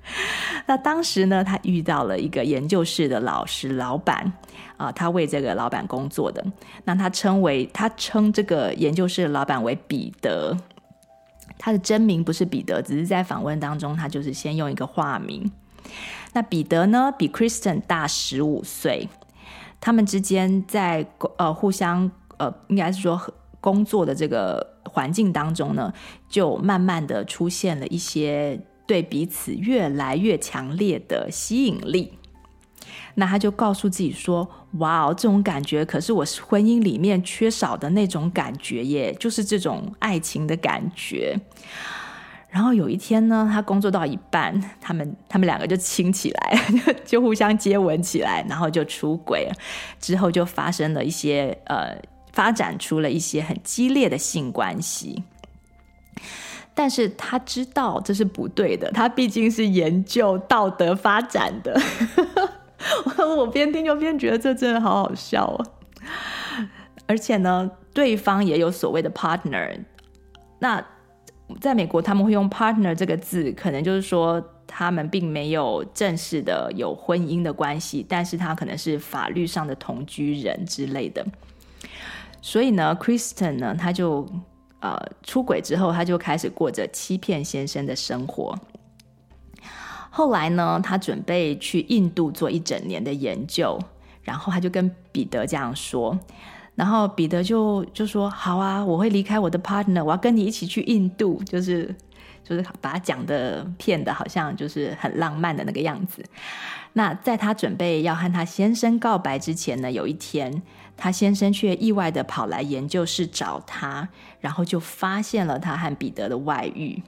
Speaker 1: 那当时呢，他遇到了一个研究室的老师老板啊、呃，他为这个老板工作的。那他称为他称这个研究室的老板为彼得，他的真名不是彼得，只是在访问当中他就是先用一个化名。那彼得呢，比 Kristin 大十五岁，他们之间在呃互相呃应该是说工作的这个环境当中呢，就慢慢的出现了一些。对彼此越来越强烈的吸引力，那他就告诉自己说：“哇哦，这种感觉可是我婚姻里面缺少的那种感觉耶，就是这种爱情的感觉。”然后有一天呢，他工作到一半，他们他们两个就亲起来，就互相接吻起来，然后就出轨了。之后就发生了一些呃，发展出了一些很激烈的性关系。但是他知道这是不对的，他毕竟是研究道德发展的。我边听就边觉得这真的好好笑哦。而且呢，对方也有所谓的 partner。那在美国他们会用 partner 这个字，可能就是说他们并没有正式的有婚姻的关系，但是他可能是法律上的同居人之类的。所以呢，Kristin 呢，他就。呃，出轨之后，他就开始过着欺骗先生的生活。后来呢，他准备去印度做一整年的研究，然后他就跟彼得这样说，然后彼得就就说：“好啊，我会离开我的 partner，我要跟你一起去印度。”就是就是把他讲的骗的好像就是很浪漫的那个样子。那在他准备要和他先生告白之前呢，有一天。他先生却意外地跑来研究室找他，然后就发现了他和彼得的外遇。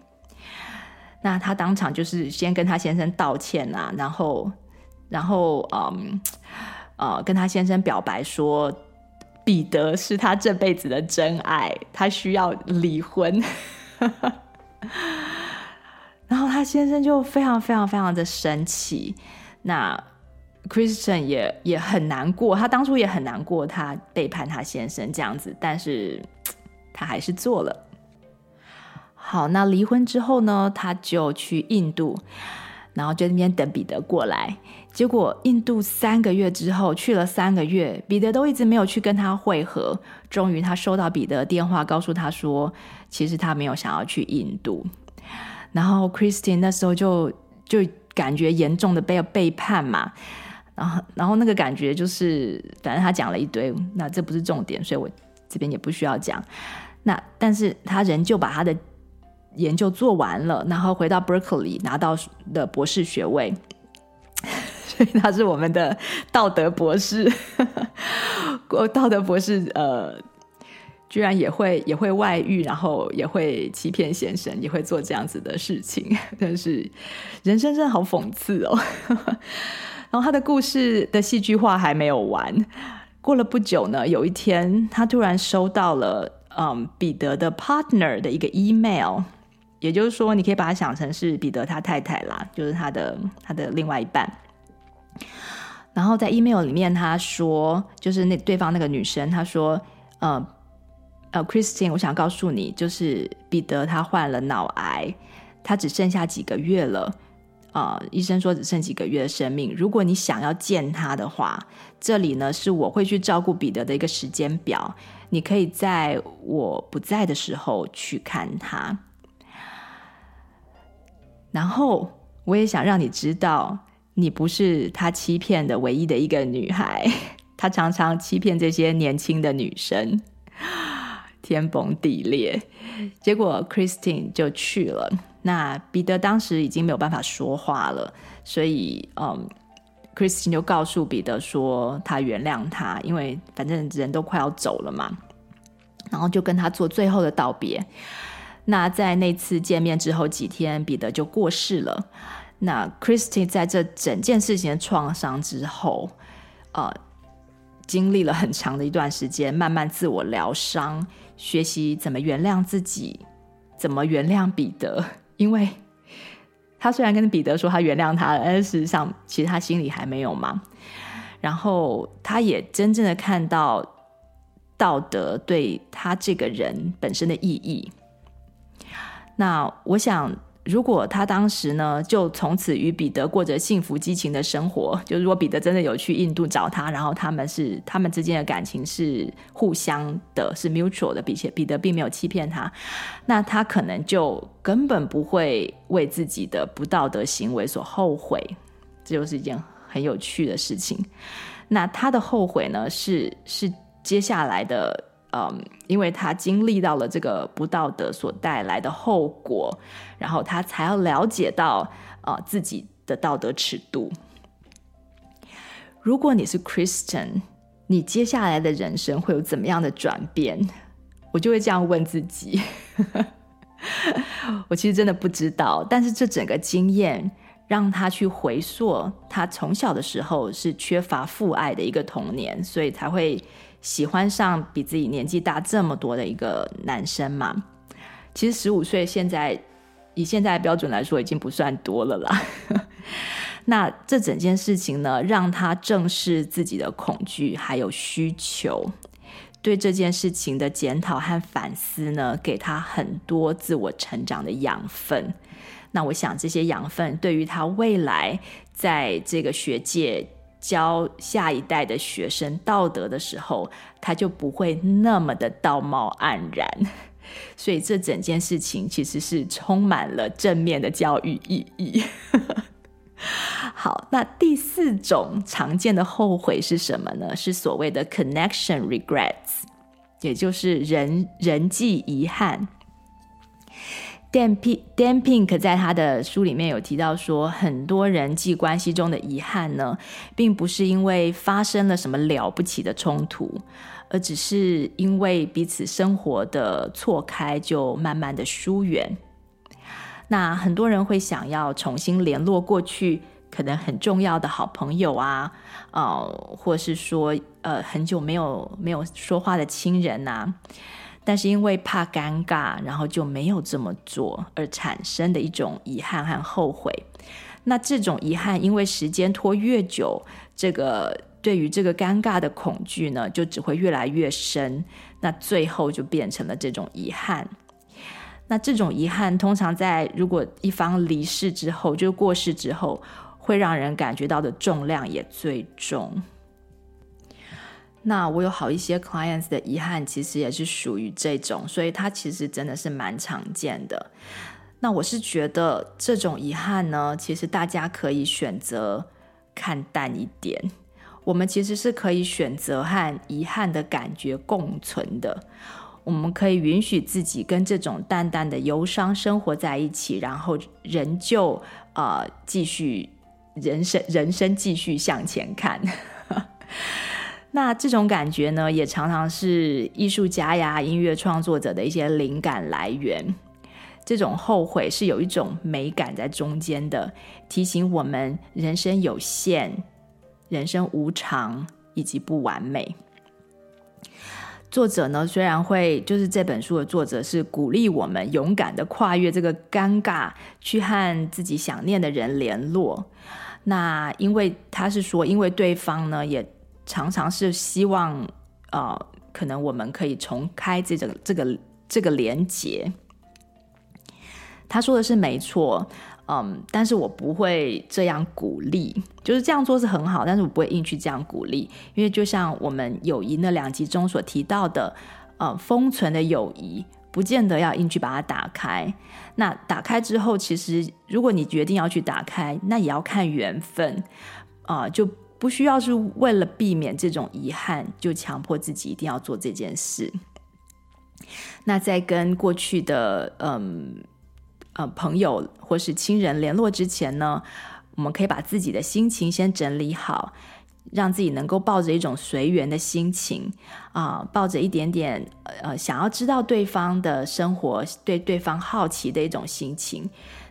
Speaker 1: 那他当场就是先跟他先生道歉啊，然后，然后，嗯，呃，跟他先生表白说，彼得是他这辈子的真爱，他需要离婚。然后他先生就非常非常非常的生气。那。Christian 也也很难过，他当初也很难过，他背叛他先生这样子，但是他还是做了。好，那离婚之后呢，他就去印度，然后在那边等彼得过来。结果印度三个月之后，去了三个月，彼得都一直没有去跟他会合。终于，他收到彼得电话，告诉他说，其实他没有想要去印度。然后 Christian 那时候就就感觉严重的被背叛嘛。然后，然后那个感觉就是，反正他讲了一堆，那这不是重点，所以我这边也不需要讲。那但是他仍旧把他的研究做完了，然后回到 Berkeley 拿到的博士学位，所以他是我们的道德博士。道德博士，呃，居然也会也会外遇，然后也会欺骗先生，也会做这样子的事情，但是人生真的好讽刺哦。然后他的故事的戏剧化还没有完。过了不久呢，有一天他突然收到了嗯彼得的 partner 的一个 email，也就是说，你可以把它想成是彼得他太太啦，就是他的他的另外一半。然后在 email 里面他说，就是那对方那个女生，他说，呃。呃，Christine，我想告诉你，就是彼得他患了脑癌，他只剩下几个月了。呃，医生说只剩几个月的生命。如果你想要见他的话，这里呢是我会去照顾彼得的一个时间表，你可以在我不在的时候去看他。然后我也想让你知道，你不是他欺骗的唯一的一个女孩，他常常欺骗这些年轻的女生。天崩地裂，结果 Christine 就去了。那彼得当时已经没有办法说话了，所以嗯，Christine 就告诉彼得说他原谅他，因为反正人都快要走了嘛。然后就跟他做最后的道别。那在那次见面之后几天，彼得就过世了。那 Christine 在这整件事情的创伤之后，呃，经历了很长的一段时间，慢慢自我疗伤。学习怎么原谅自己，怎么原谅彼得，因为他虽然跟彼得说他原谅他了，但是事实上其实他心里还没有嘛。然后他也真正的看到道德对他这个人本身的意义。那我想。如果他当时呢，就从此与彼得过着幸福激情的生活，就如果彼得真的有去印度找他，然后他们是他们之间的感情是互相的，是 mutual 的，并且彼得并没有欺骗他，那他可能就根本不会为自己的不道德行为所后悔，这就是一件很有趣的事情。那他的后悔呢，是是接下来的。嗯，因为他经历到了这个不道德所带来的后果，然后他才要了解到呃自己的道德尺度。如果你是 Christian，你接下来的人生会有怎么样的转变？我就会这样问自己。我其实真的不知道，但是这整个经验让他去回溯他从小的时候是缺乏父爱的一个童年，所以才会。喜欢上比自己年纪大这么多的一个男生嘛？其实十五岁现在以现在的标准来说已经不算多了啦。那这整件事情呢，让他正视自己的恐惧还有需求，对这件事情的检讨和反思呢，给他很多自我成长的养分。那我想这些养分对于他未来在这个学界。教下一代的学生道德的时候，他就不会那么的道貌岸然。所以这整件事情其实是充满了正面的教育意义。好，那第四种常见的后悔是什么呢？是所谓的 connection regrets，也就是人人际遗憾。Dan Pink 在他的书里面有提到说，很多人际关系中的遗憾呢，并不是因为发生了什么了不起的冲突，而只是因为彼此生活的错开，就慢慢的疏远。那很多人会想要重新联络过去可能很重要的好朋友啊，呃，或是说呃很久没有没有说话的亲人啊。但是因为怕尴尬，然后就没有这么做，而产生的一种遗憾和后悔。那这种遗憾，因为时间拖越久，这个对于这个尴尬的恐惧呢，就只会越来越深。那最后就变成了这种遗憾。那这种遗憾，通常在如果一方离世之后，就过世之后，会让人感觉到的重量也最重。那我有好一些 clients 的遗憾，其实也是属于这种，所以它其实真的是蛮常见的。那我是觉得这种遗憾呢，其实大家可以选择看淡一点。我们其实是可以选择和遗憾的感觉共存的。我们可以允许自己跟这种淡淡的忧伤生活在一起，然后仍旧呃继续人生，人生继续向前看。那这种感觉呢，也常常是艺术家呀、音乐创作者的一些灵感来源。这种后悔是有一种美感在中间的，提醒我们人生有限、人生无常以及不完美。作者呢，虽然会就是这本书的作者是鼓励我们勇敢的跨越这个尴尬，去和自己想念的人联络。那因为他是说，因为对方呢也常常是希望，呃，可能我们可以重开这个这个这个连接。他说的是没错。嗯，但是我不会这样鼓励，就是这样做是很好，但是我不会硬去这样鼓励，因为就像我们友谊那两集中所提到的，呃，封存的友谊不见得要硬去把它打开。那打开之后，其实如果你决定要去打开，那也要看缘分啊，呃，就不需要是为了避免这种遗憾，就强迫自己一定要做这件事。那在跟过去的嗯。呃，朋友或是亲人联络之前呢，我们可以把自己的心情先整理好，让自己能够抱着一种随缘的心情啊、抱着一点点呃想要知道对方的生活，对对方好奇的一种心情。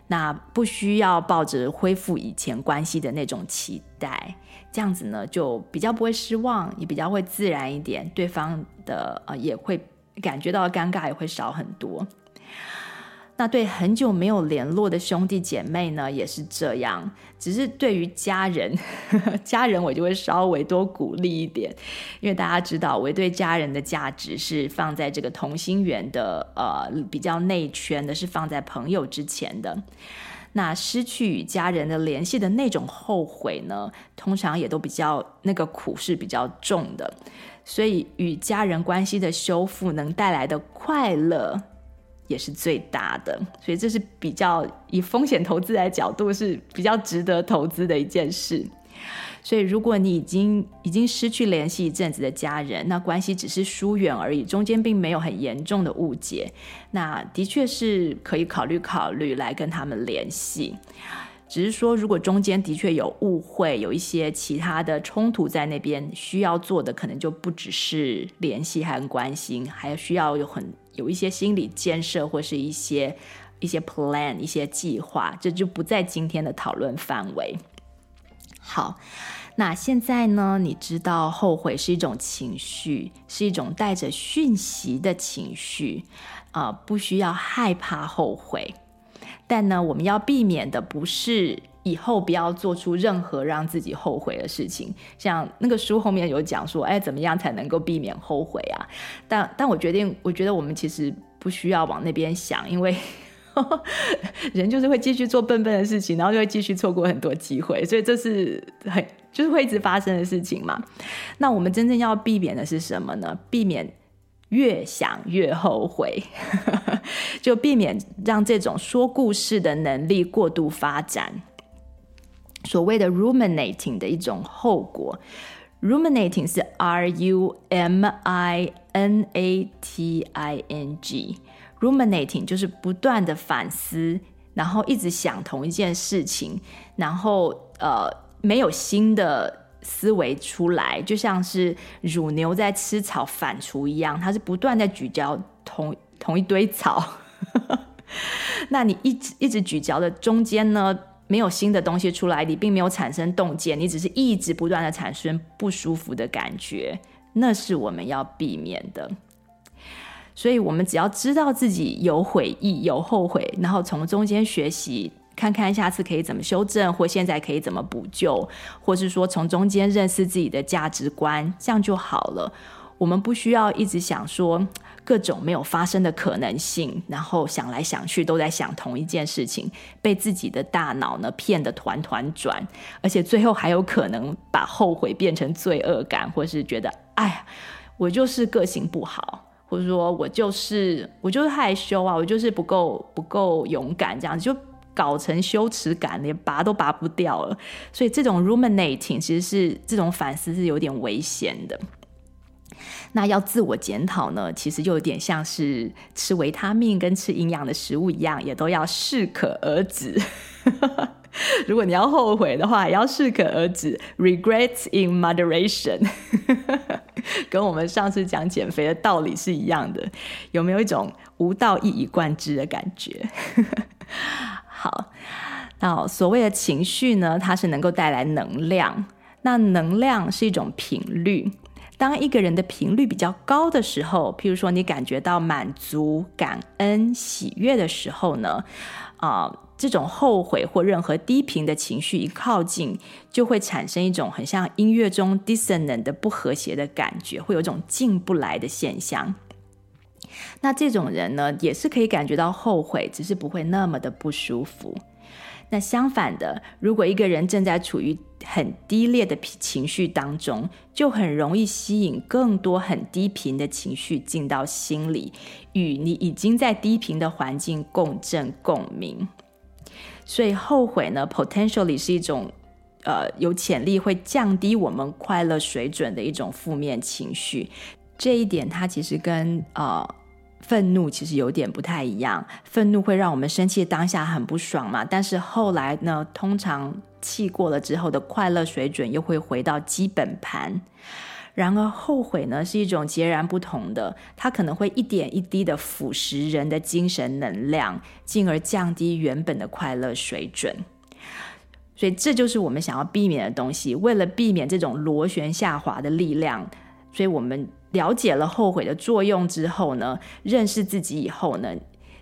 Speaker 1: 那不需要抱着恢复以前关系的那种期待，这样子呢，就比较不会失望，也比较会自然一点，对方的呃也会感觉到尴尬，也会少很多。那对很久没有联络的兄弟姐妹呢，也是这样。只是对于家人，家人我就会稍微多鼓励一点，因为大家知道，我对家人的价值是放在这个同心圆的，呃，比较内圈的，是放在朋友之前的。那失去与家人的联系的那种后悔呢，通常也都比较那个苦是比较重的。所以与家人关系的修复能带来的快乐。也是最大的，所以这是比较以风险投资来角度是比较值得投资的一件事。所以，如果你已经已经失去联系一阵子的家人，那关系只是疏远而已，中间并没有很严重的误解，那的确是可以考虑考虑来跟他们联系。只是说，如果中间的确有误会，有一些其他的冲突在那边，需要做的可能就不只是联系和关心，还需要有很。有一些心理建设，或是一些一些 plan、一些计划，这就不在今天的讨论范围。好，那现在呢？你知道后悔是一种情绪，是一种带着讯息的情绪啊、呃，不需要害怕后悔。但呢，我们要避免的不是。以后不要做出任何让自己后悔的事情。像那个书后面有讲说，哎，怎么样才能够避免后悔啊？但但我决定，我觉得我们其实不需要往那边想，因为 人就是会继续做笨笨的事情，然后就会继续错过很多机会，所以这是很就是会一直发生的事情嘛。那我们真正要避免的是什么呢？避免越想越后悔，就避免让这种说故事的能力过度发展。所谓的 ruminating 的一种后果，ruminating 是 R U M I N A T I N G，ruminating 就是不断的反思，然后一直想同一件事情，然后呃没有新的思维出来，就像是乳牛在吃草反刍一样，它是不断在咀嚼同同一堆草，那你一直一直咀嚼的中间呢？没有新的东西出来，你并没有产生洞见，你只是一直不断的产生不舒服的感觉，那是我们要避免的。所以，我们只要知道自己有悔意、有后悔，然后从中间学习，看看下次可以怎么修正，或现在可以怎么补救，或是说从中间认识自己的价值观，这样就好了。我们不需要一直想说各种没有发生的可能性，然后想来想去都在想同一件事情，被自己的大脑呢骗得团团转，而且最后还有可能把后悔变成罪恶感，或是觉得哎呀，我就是个性不好，或者说我就是我就是害羞啊，我就是不够不够勇敢，这样子就搞成羞耻感，连拔都拔不掉了。所以这种 ruminating 其实是这种反思是有点危险的。那要自我检讨呢，其实就有点像是吃维他命跟吃营养的食物一样，也都要适可而止。如果你要后悔的话，也要适可而止，regrets in moderation，跟我们上次讲减肥的道理是一样的。有没有一种无道一以贯之的感觉？好，那所谓的情绪呢，它是能够带来能量。那能量是一种频率。当一个人的频率比较高的时候，譬如说你感觉到满足、感恩、喜悦的时候呢，啊、呃。这种后悔或任何低频的情绪一靠近，就会产生一种很像音乐中 dissonant 的不和谐的感觉，会有一种进不来的现象。那这种人呢，也是可以感觉到后悔，只是不会那么的不舒服。那相反的，如果一个人正在处于很低劣的情绪当中，就很容易吸引更多很低频的情绪进到心里，与你已经在低频的环境共振共鸣。所以后悔呢，potentially 是一种，呃，有潜力会降低我们快乐水准的一种负面情绪。这一点它其实跟呃愤怒其实有点不太一样。愤怒会让我们生气当下很不爽嘛，但是后来呢，通常气过了之后的快乐水准又会回到基本盘。然而后悔呢，是一种截然不同的，它可能会一点一滴的腐蚀人的精神能量，进而降低原本的快乐水准。所以这就是我们想要避免的东西。为了避免这种螺旋下滑的力量，所以我们了解了后悔的作用之后呢，认识自己以后呢。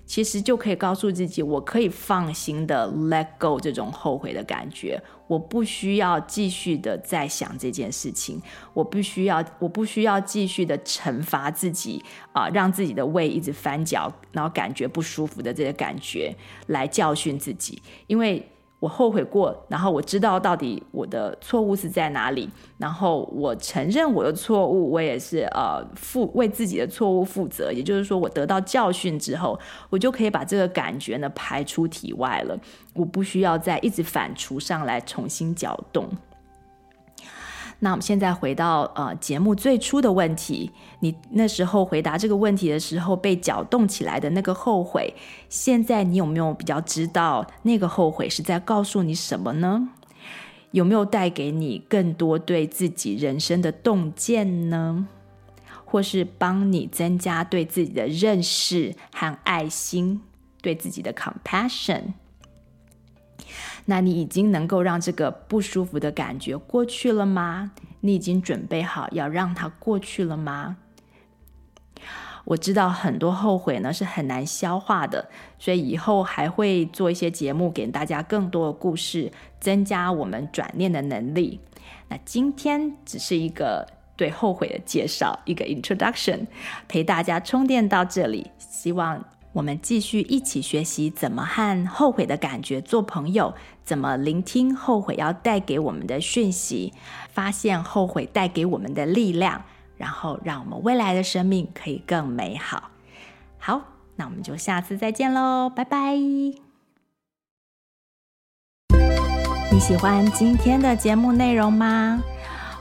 Speaker 1: 其实就可以告诉自己，我可以放心的 let go 这种后悔的感觉，我不需要继续的再想这件事情，我不需要，我不需要继续的惩罚自己啊，让自己的胃一直翻搅，然后感觉不舒服的这个感觉来教训自己，因为。我后悔过，然后我知道到底我的错误是在哪里，然后我承认我的错误，我也是呃负为自己的错误负责。也就是说，我得到教训之后，我就可以把这个感觉呢排出体外了，我不需要再一直反刍上来重新搅动。那我们现在回到呃节目最初的问题，你那时候回答这个问题的时候被搅动起来的那个后悔，现在你有没有比较知道那个后悔是在告诉你什么呢？有没有带给你更多对自己人生的洞见呢？或是帮你增加对自己的认识和爱心，对自己的 compassion？那你已经能够让这个不舒服的感觉过去了吗？你已经准备好要让它过去了吗？我知道很多后悔呢是很难消化的，所以以后还会做一些节目给大家更多的故事，增加我们转念的能力。那今天只是一个对后悔的介绍，一个 introduction，陪大家充电到这里，希望。我们继续一起学习怎么和后悔的感觉做朋友，怎么聆听后悔要带给我们的讯息，发现后悔带给我们的力量，然后让我们未来的生命可以更美好。好，那我们就下次再见喽，拜拜！你喜欢今天的节目内容吗？